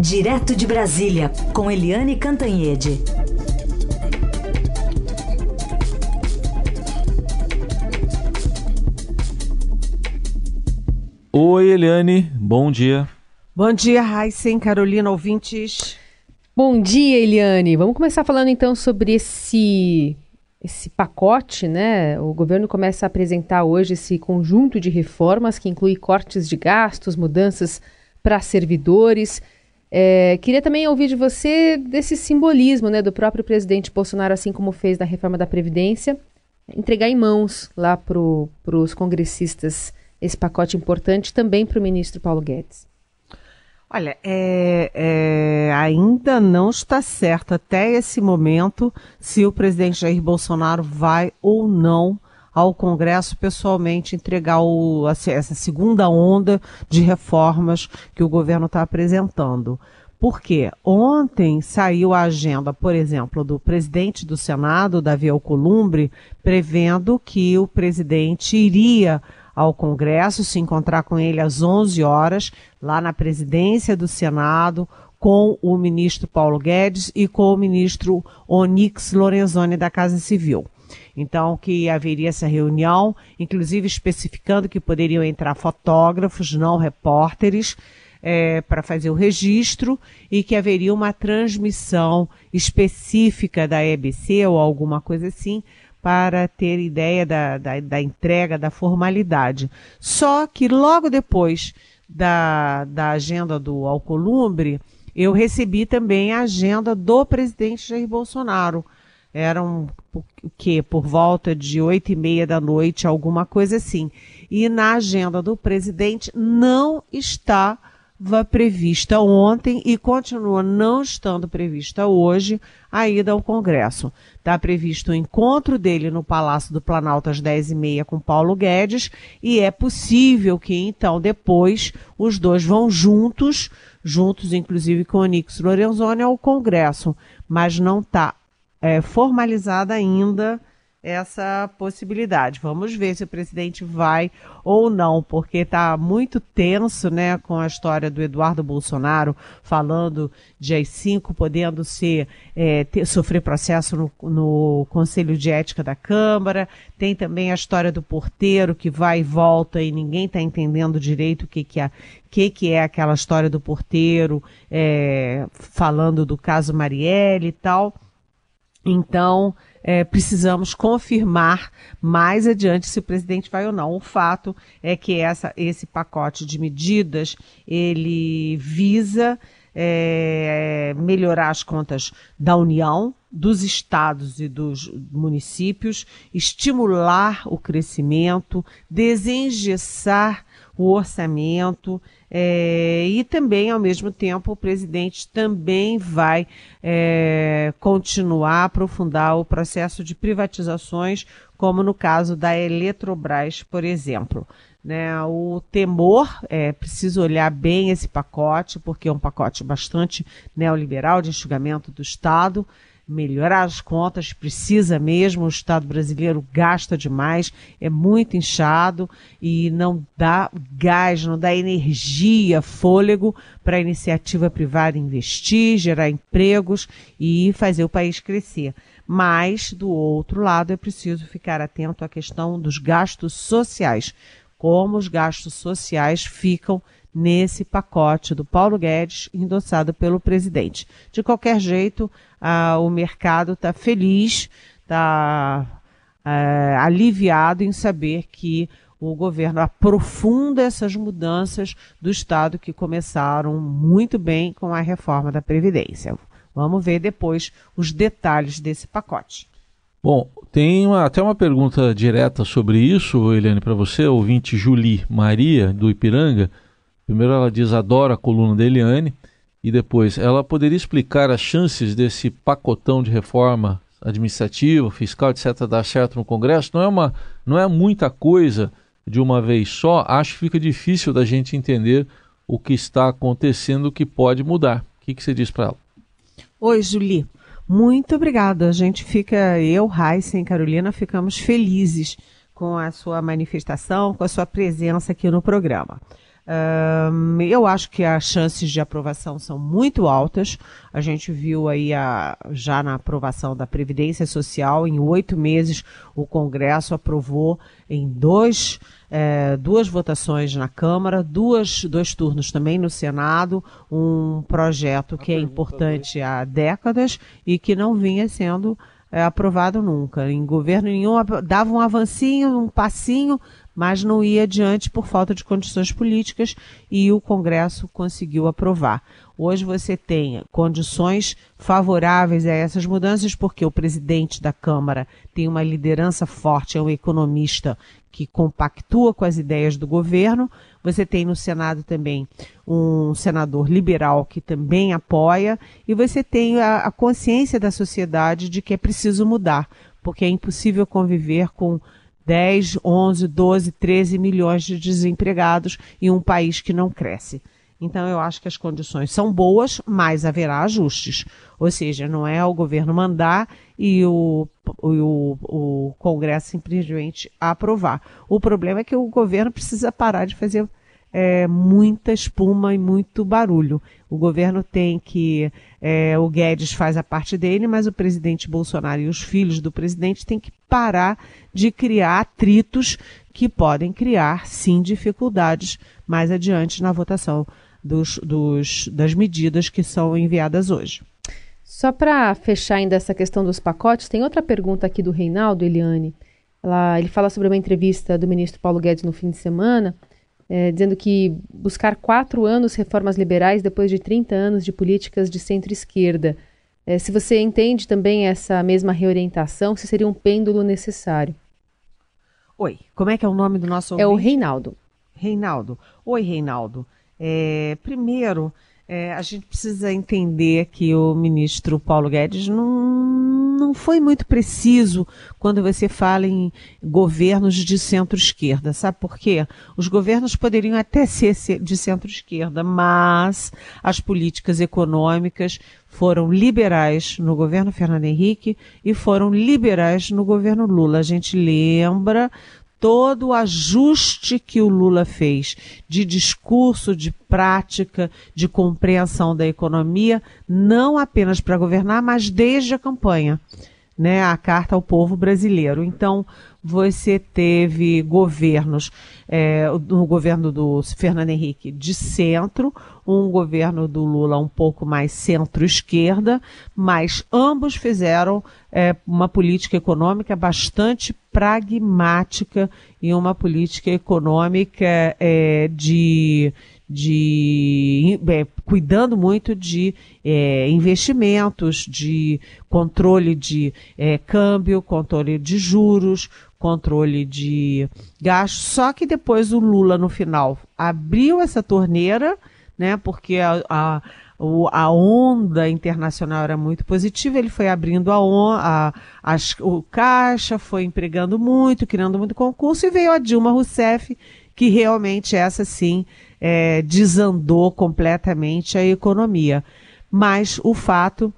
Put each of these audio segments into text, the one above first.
Direto de Brasília, com Eliane Cantanhede. Oi, Eliane, bom dia. Bom dia, Raíssen, Carolina, ouvintes. Bom dia, Eliane. Vamos começar falando então sobre esse esse pacote, né? O governo começa a apresentar hoje esse conjunto de reformas que inclui cortes de gastos, mudanças para servidores. É, queria também ouvir de você desse simbolismo, né, do próprio presidente Bolsonaro, assim como fez na reforma da Previdência, entregar em mãos lá para os congressistas esse pacote importante, também para o ministro Paulo Guedes. Olha, é, é, ainda não está certo até esse momento se o presidente Jair Bolsonaro vai ou não ao Congresso pessoalmente entregar o, essa segunda onda de reformas que o governo está apresentando. Por quê? Ontem saiu a agenda, por exemplo, do presidente do Senado, Davi Alcolumbre, prevendo que o presidente iria ao Congresso, se encontrar com ele às 11 horas, lá na presidência do Senado, com o ministro Paulo Guedes e com o ministro Onyx Lorenzoni da Casa Civil. Então, que haveria essa reunião, inclusive especificando que poderiam entrar fotógrafos, não repórteres, é, para fazer o registro e que haveria uma transmissão específica da EBC ou alguma coisa assim para ter ideia da, da, da, entrega, da formalidade. Só que logo depois da, da agenda do Alcolumbre, eu recebi também a agenda do presidente Jair Bolsonaro. Eram o que por volta de oito e meia da noite, alguma coisa assim. E na agenda do presidente não estava prevista ontem e continua não estando prevista hoje a ida ao Congresso. Está previsto o encontro dele no Palácio do Planalto às 10h30 com Paulo Guedes e é possível que então depois os dois vão juntos, juntos inclusive com o Nix Lorenzoni ao Congresso, mas não está é, formalizada ainda essa possibilidade. Vamos ver se o presidente vai ou não, porque está muito tenso, né, com a história do Eduardo Bolsonaro falando de as cinco podendo ser é, ter, sofrer processo no, no Conselho de Ética da Câmara. Tem também a história do porteiro que vai e volta e ninguém está entendendo direito o que que é que, que é aquela história do porteiro, é, falando do caso Marielle e tal. Então, é, precisamos confirmar mais adiante se o presidente vai ou não. O fato é que essa, esse pacote de medidas ele visa é, melhorar as contas da União, dos estados e dos municípios, estimular o crescimento, desengessar o orçamento é, e também, ao mesmo tempo, o presidente também vai é, continuar a aprofundar o processo de privatizações, como no caso da Eletrobras, por exemplo. Né, o temor, é preciso olhar bem esse pacote, porque é um pacote bastante neoliberal de enxugamento do Estado melhorar as contas, precisa mesmo, o Estado brasileiro gasta demais, é muito inchado e não dá gás, não dá energia, fôlego para a iniciativa privada investir, gerar empregos e fazer o país crescer. Mas, do outro lado, é preciso ficar atento à questão dos gastos sociais, como os gastos sociais ficam nesse pacote do Paulo Guedes, endossado pelo presidente. De qualquer jeito, ah, o mercado está feliz, está é, aliviado em saber que o governo aprofunda essas mudanças do Estado que começaram muito bem com a reforma da Previdência. Vamos ver depois os detalhes desse pacote. Bom, tem uma, até uma pergunta direta sobre isso, Eliane, para você, ouvinte Julie Maria, do Ipiranga. Primeiro ela diz adora a coluna da Eliane e depois ela poderia explicar as chances desse pacotão de reforma administrativa, fiscal, etc., dar certo no Congresso. Não é, uma, não é muita coisa de uma vez só. Acho que fica difícil da gente entender o que está acontecendo, o que pode mudar. O que, que você diz para ela? Oi, Julie. Muito obrigada. A gente fica, eu, Raíssa e Carolina, ficamos felizes com a sua manifestação, com a sua presença aqui no programa. Eu acho que as chances de aprovação são muito altas. A gente viu aí a, já na aprovação da Previdência Social, em oito meses, o Congresso aprovou em dois, é, duas votações na Câmara, duas, dois turnos também no Senado, um projeto que é importante há décadas e que não vinha sendo é, aprovado nunca. Em governo nenhum dava um avancinho, um passinho, mas não ia adiante por falta de condições políticas e o Congresso conseguiu aprovar. Hoje você tem condições favoráveis a essas mudanças, porque o presidente da Câmara tem uma liderança forte, é um economista que compactua com as ideias do governo. Você tem no Senado também um senador liberal que também apoia, e você tem a, a consciência da sociedade de que é preciso mudar, porque é impossível conviver com 10, 11, 12, 13 milhões de desempregados em um país que não cresce. Então, eu acho que as condições são boas, mas haverá ajustes. Ou seja, não é o governo mandar e o, o, o Congresso simplesmente aprovar. O problema é que o governo precisa parar de fazer é, muita espuma e muito barulho. O governo tem que. É, o Guedes faz a parte dele, mas o presidente Bolsonaro e os filhos do presidente têm que parar de criar atritos que podem criar, sim, dificuldades mais adiante na votação dos, dos, das medidas que são enviadas hoje. Só para fechar ainda essa questão dos pacotes, tem outra pergunta aqui do Reinaldo, Eliane. Ela, ele fala sobre uma entrevista do ministro Paulo Guedes no fim de semana é, dizendo que buscar quatro anos reformas liberais depois de 30 anos de políticas de centro-esquerda. É, se você entende também essa mesma reorientação, se seria um pêndulo necessário. Oi, como é que é o nome do nosso ouvinte? É o Reinaldo. Reinaldo. Oi, Reinaldo. É, primeiro, é, a gente precisa entender que o ministro Paulo Guedes não, não foi muito preciso quando você fala em governos de centro-esquerda. Sabe por quê? Os governos poderiam até ser de centro-esquerda, mas as políticas econômicas foram liberais no governo Fernando Henrique e foram liberais no governo Lula. A gente lembra todo o ajuste que o Lula fez de discurso, de prática, de compreensão da economia, não apenas para governar, mas desde a campanha, né, a carta ao povo brasileiro. Então, você teve governos, é, no governo do Fernando Henrique de centro, um governo do Lula um pouco mais centro-esquerda, mas ambos fizeram é, uma política econômica bastante pragmática e uma política econômica é, de, de é, cuidando muito de é, investimentos, de controle de é, câmbio, controle de juros, controle de gastos. Só que depois o Lula, no final, abriu essa torneira, né? Porque a, a, a onda internacional era muito positiva, ele foi abrindo a, on, a, as, o caixa, foi empregando muito, criando muito concurso, e veio a Dilma Rousseff, que realmente essa sim é, desandou completamente a economia. Mas o fato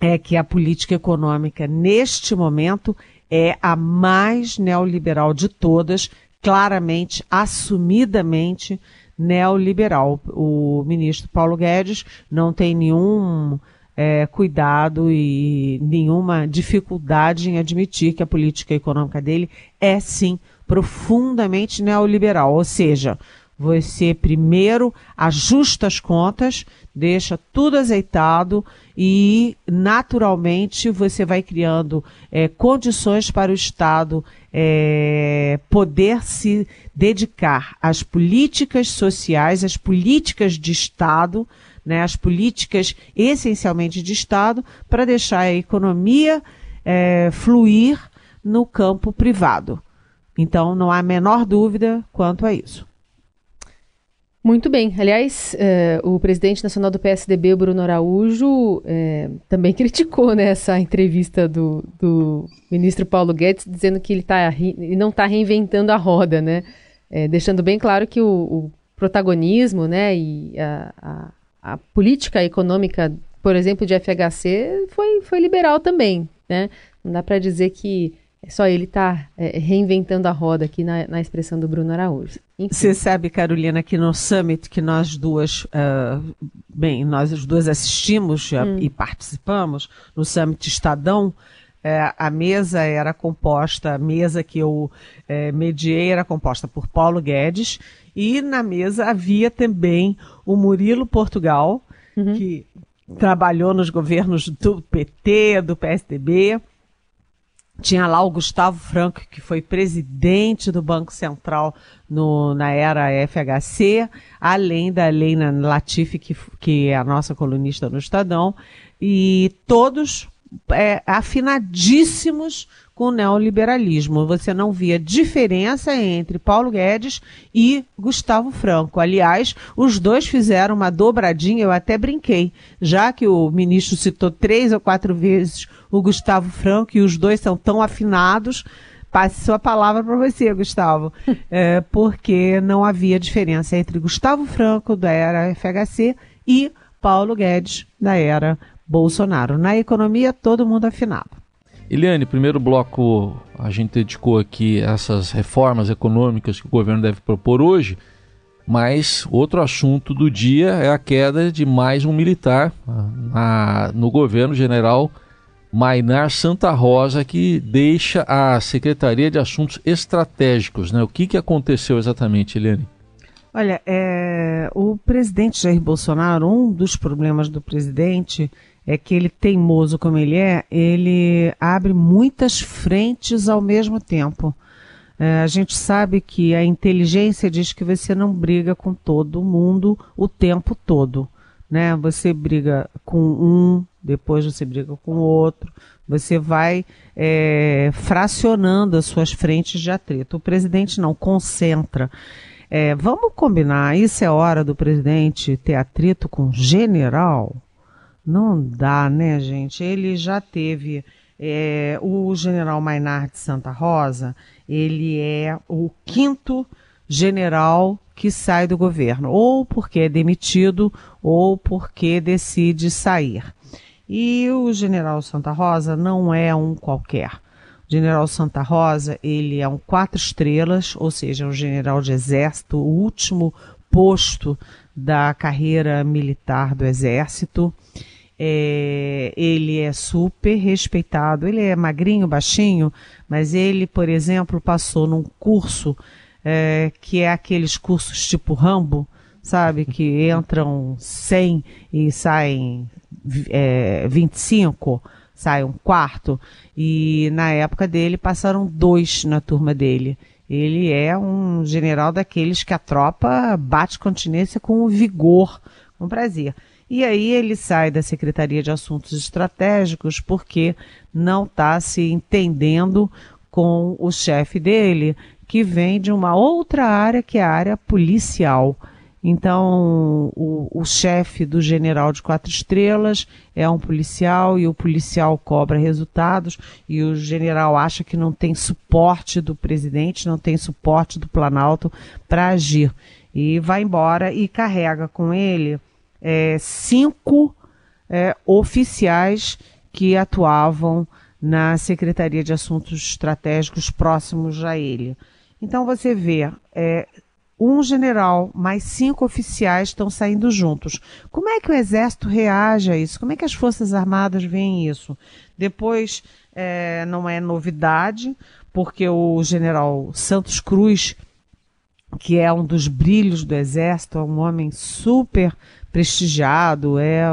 é que a política econômica, neste momento, é a mais neoliberal de todas, claramente, assumidamente neoliberal. O ministro Paulo Guedes não tem nenhum é, cuidado e nenhuma dificuldade em admitir que a política econômica dele é sim profundamente neoliberal, ou seja, você primeiro ajusta as contas, deixa tudo azeitado e, naturalmente, você vai criando é, condições para o Estado é, poder se dedicar às políticas sociais, às políticas de Estado, né, às políticas essencialmente de Estado, para deixar a economia é, fluir no campo privado. Então, não há a menor dúvida quanto a isso. Muito bem. Aliás, eh, o presidente nacional do PSDB, Bruno Araújo, eh, também criticou né, essa entrevista do, do, ministro Paulo Guedes, dizendo que ele, tá, não está reinventando a roda, né? Eh, deixando bem claro que o, o protagonismo né, e a, a, a, política econômica, por exemplo, de FHC foi, foi liberal também. Né? Não dá para dizer que só ele está é, reinventando a roda aqui na, na expressão do Bruno Araújo. Você sabe, Carolina, que no Summit que nós duas, uh, bem, nós as duas assistimos hum. e participamos, no Summit Estadão, é, a mesa era composta, a mesa que eu é, mediei era composta por Paulo Guedes, e na mesa havia também o Murilo Portugal, uhum. que trabalhou nos governos do PT, do PSDB. Tinha lá o Gustavo Franco, que foi presidente do Banco Central no, na era FHC, além da Helena Latifi, que, que é a nossa colunista no Estadão, e todos é, afinadíssimos com o neoliberalismo. Você não via diferença entre Paulo Guedes e Gustavo Franco. Aliás, os dois fizeram uma dobradinha, eu até brinquei, já que o ministro citou três ou quatro vezes o Gustavo Franco e os dois são tão afinados. Passe sua palavra para você, Gustavo, é, porque não havia diferença entre Gustavo Franco, da era FHC, e Paulo Guedes, da era Bolsonaro. Na economia, todo mundo afinado. Eliane, primeiro bloco a gente dedicou aqui essas reformas econômicas que o governo deve propor hoje, mas outro assunto do dia é a queda de mais um militar na, no governo general Mainar Santa Rosa, que deixa a Secretaria de Assuntos Estratégicos. Né? O que, que aconteceu exatamente, Eliane? Olha, é, o presidente Jair Bolsonaro, um dos problemas do presidente é que ele, teimoso como ele é, ele abre muitas frentes ao mesmo tempo. É, a gente sabe que a inteligência diz que você não briga com todo mundo o tempo todo. Né? Você briga com um, depois você briga com outro, você vai é, fracionando as suas frentes de atrito. O presidente não concentra. É, vamos combinar, isso é hora do presidente ter atrito com general? Não dá, né, gente? Ele já teve. É, o general Maynard de Santa Rosa, ele é o quinto general que sai do governo, ou porque é demitido, ou porque decide sair. E o general Santa Rosa não é um qualquer. O general Santa Rosa, ele é um quatro estrelas, ou seja, um general de exército, o último posto da carreira militar do exército. É, ele é super respeitado. Ele é magrinho, baixinho, mas ele, por exemplo, passou num curso é, que é aqueles cursos tipo Rambo, sabe? Que entram 100 e saem é, 25, sai um quarto. E na época dele passaram dois na turma dele. Ele é um general daqueles que a tropa bate continência com vigor, com prazer. E aí ele sai da Secretaria de Assuntos Estratégicos porque não está se entendendo com o chefe dele, que vem de uma outra área que é a área policial. Então, o, o chefe do general de quatro estrelas é um policial e o policial cobra resultados e o general acha que não tem suporte do presidente, não tem suporte do Planalto para agir. E vai embora e carrega com ele é, cinco é, oficiais que atuavam na Secretaria de Assuntos Estratégicos próximos a ele. Então você vê, é, um general mais cinco oficiais estão saindo juntos. Como é que o Exército reage a isso? Como é que as Forças Armadas veem isso? Depois, é, não é novidade, porque o general Santos Cruz, que é um dos brilhos do Exército, é um homem super prestigiado, é,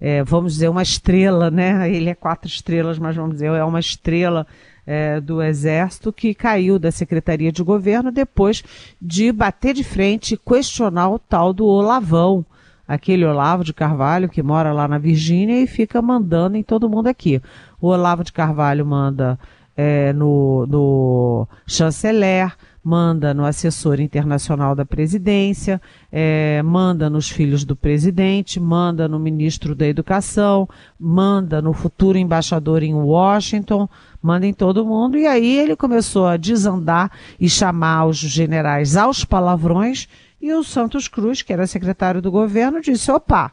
é, vamos dizer, uma estrela, né? Ele é quatro estrelas, mas vamos dizer, é uma estrela é, do Exército que caiu da Secretaria de Governo depois de bater de frente e questionar o tal do Olavão, aquele Olavo de Carvalho que mora lá na Virgínia e fica mandando em todo mundo aqui. O Olavo de Carvalho manda é, no, no chanceler, manda no assessor internacional da presidência, é, manda nos filhos do presidente, manda no ministro da educação, manda no futuro embaixador em Washington, manda em todo mundo. E aí ele começou a desandar e chamar os generais aos palavrões. E o Santos Cruz, que era secretário do governo, disse: opa,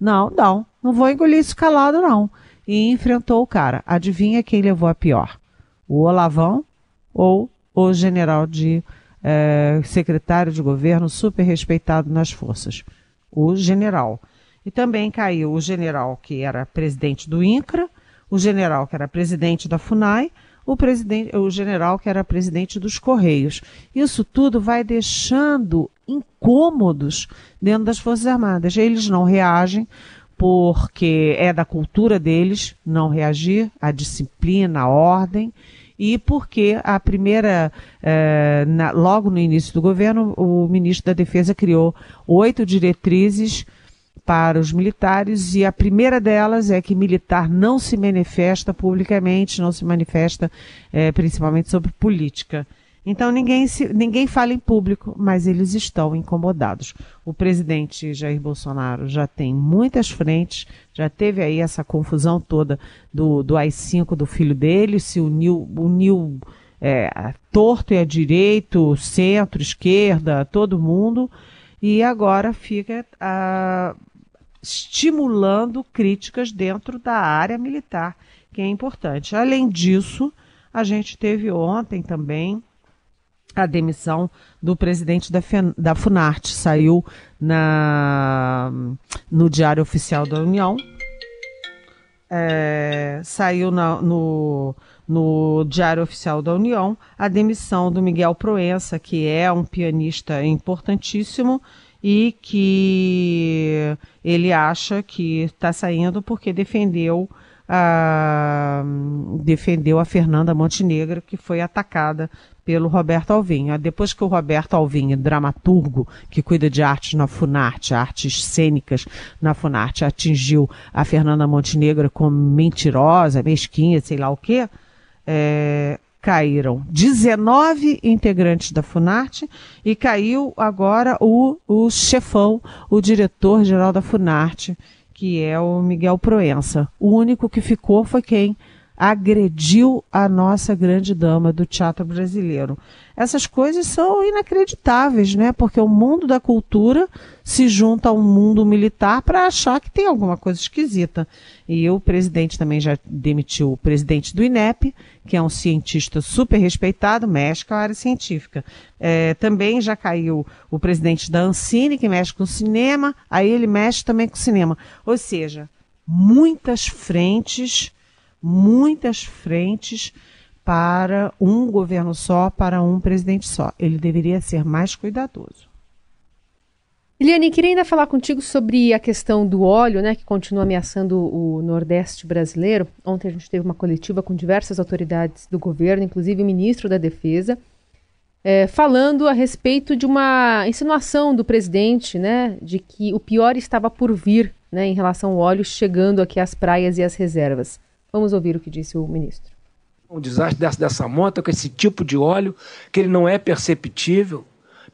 não, não, não vou engolir isso calado, não. E enfrentou o cara. Adivinha quem levou a pior? o Olavão ou o general de é, secretário de governo super respeitado nas forças, o general. E também caiu o general que era presidente do INCRA, o general que era presidente da FUNAI, o, presidente, o general que era presidente dos Correios. Isso tudo vai deixando incômodos dentro das Forças Armadas. Eles não reagem porque é da cultura deles não reagir, a disciplina, a ordem e porque a primeira, eh, na, logo no início do governo, o ministro da Defesa criou oito diretrizes para os militares e a primeira delas é que militar não se manifesta publicamente, não se manifesta eh, principalmente sobre política. Então ninguém, se, ninguém fala em público, mas eles estão incomodados. O presidente Jair Bolsonaro já tem muitas frentes, já teve aí essa confusão toda do, do AI-5 do filho dele, se uniu, uniu é, torto e a direito, centro, esquerda, todo mundo, e agora fica a, estimulando críticas dentro da área militar, que é importante. Além disso, a gente teve ontem também a demissão do presidente da, da Funarte. Saiu na, no Diário Oficial da União. É, saiu na, no, no Diário Oficial da União a demissão do Miguel Proença, que é um pianista importantíssimo e que ele acha que está saindo porque defendeu a, defendeu a Fernanda Montenegro, que foi atacada pelo Roberto Alvim. Ah, depois que o Roberto Alvim, dramaturgo que cuida de arte na Funarte, artes cênicas na Funarte, atingiu a Fernanda Montenegro como mentirosa, mesquinha, sei lá o quê, é, caíram 19 integrantes da Funarte e caiu agora o, o chefão, o diretor-geral da Funarte, que é o Miguel Proença. O único que ficou foi quem agrediu a nossa grande dama do teatro brasileiro. Essas coisas são inacreditáveis, né? Porque o mundo da cultura se junta ao mundo militar para achar que tem alguma coisa esquisita. E o presidente também já demitiu o presidente do INEP, que é um cientista super respeitado, mexe com a área científica. É, também já caiu o presidente da Ancine, que mexe com o cinema, aí ele mexe também com o cinema. Ou seja, muitas frentes muitas frentes para um governo só, para um presidente só. Ele deveria ser mais cuidadoso. Eliane, queria ainda falar contigo sobre a questão do óleo, né, que continua ameaçando o Nordeste brasileiro. Ontem a gente teve uma coletiva com diversas autoridades do governo, inclusive o ministro da Defesa, é, falando a respeito de uma insinuação do presidente, né, de que o pior estava por vir, né, em relação ao óleo chegando aqui às praias e às reservas. Vamos ouvir o que disse o ministro. Um desastre dessa, dessa monta com esse tipo de óleo que ele não é perceptível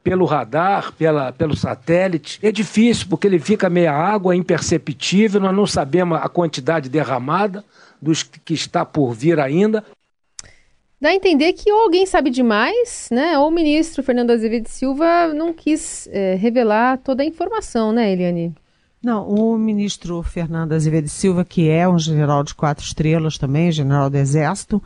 pelo radar, pela, pelo satélite. É difícil porque ele fica meia água, imperceptível, nós não sabemos a quantidade derramada dos que está por vir ainda. Dá a entender que ou alguém sabe demais, né? Ou o ministro Fernando Azevedo Silva não quis é, revelar toda a informação, né, Eliane? Não, o ministro Fernando Azevedo Silva, que é um general de quatro estrelas também, general do Exército,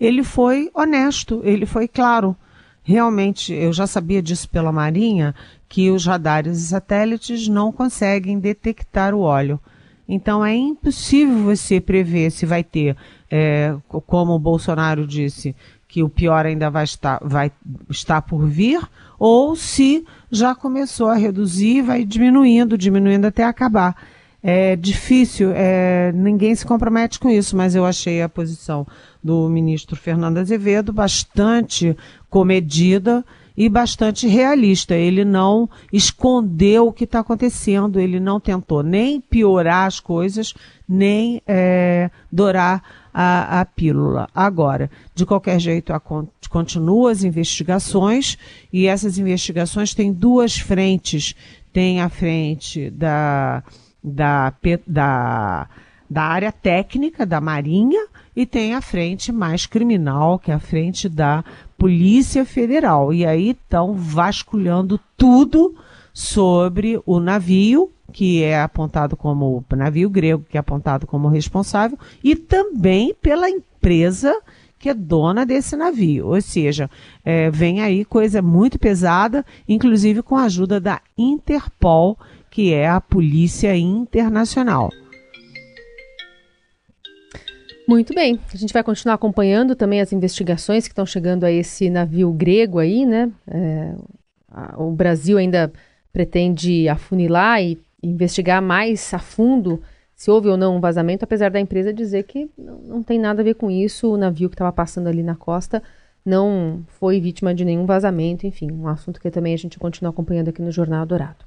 ele foi honesto, ele foi claro. Realmente, eu já sabia disso pela Marinha, que os radares e satélites não conseguem detectar o óleo. Então é impossível você prever se vai ter, é, como o Bolsonaro disse, que o pior ainda vai estar, vai estar por vir, ou se já começou a reduzir, vai diminuindo, diminuindo até acabar. É difícil, é, ninguém se compromete com isso, mas eu achei a posição do ministro Fernando Azevedo bastante comedida e bastante realista. Ele não escondeu o que está acontecendo, ele não tentou nem piorar as coisas, nem é, dourar a, a pílula. Agora, de qualquer jeito, a, continuam as investigações e essas investigações têm duas frentes. Tem a frente da, da, da, da área técnica da Marinha e tem a frente mais criminal, que é a frente da Polícia Federal. E aí estão vasculhando tudo sobre o navio que é apontado como navio grego, que é apontado como responsável, e também pela empresa que é dona desse navio. Ou seja, é, vem aí coisa muito pesada, inclusive com a ajuda da Interpol, que é a Polícia Internacional. Muito bem. A gente vai continuar acompanhando também as investigações que estão chegando a esse navio grego aí, né? É, a, o Brasil ainda pretende afunilar e investigar mais a fundo se houve ou não um vazamento, apesar da empresa dizer que não, não tem nada a ver com isso. O navio que estava passando ali na costa não foi vítima de nenhum vazamento. Enfim, um assunto que também a gente continua acompanhando aqui no Jornal Dourado.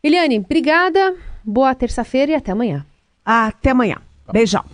Eliane, obrigada. Boa terça-feira e até amanhã. Até amanhã. Beijão.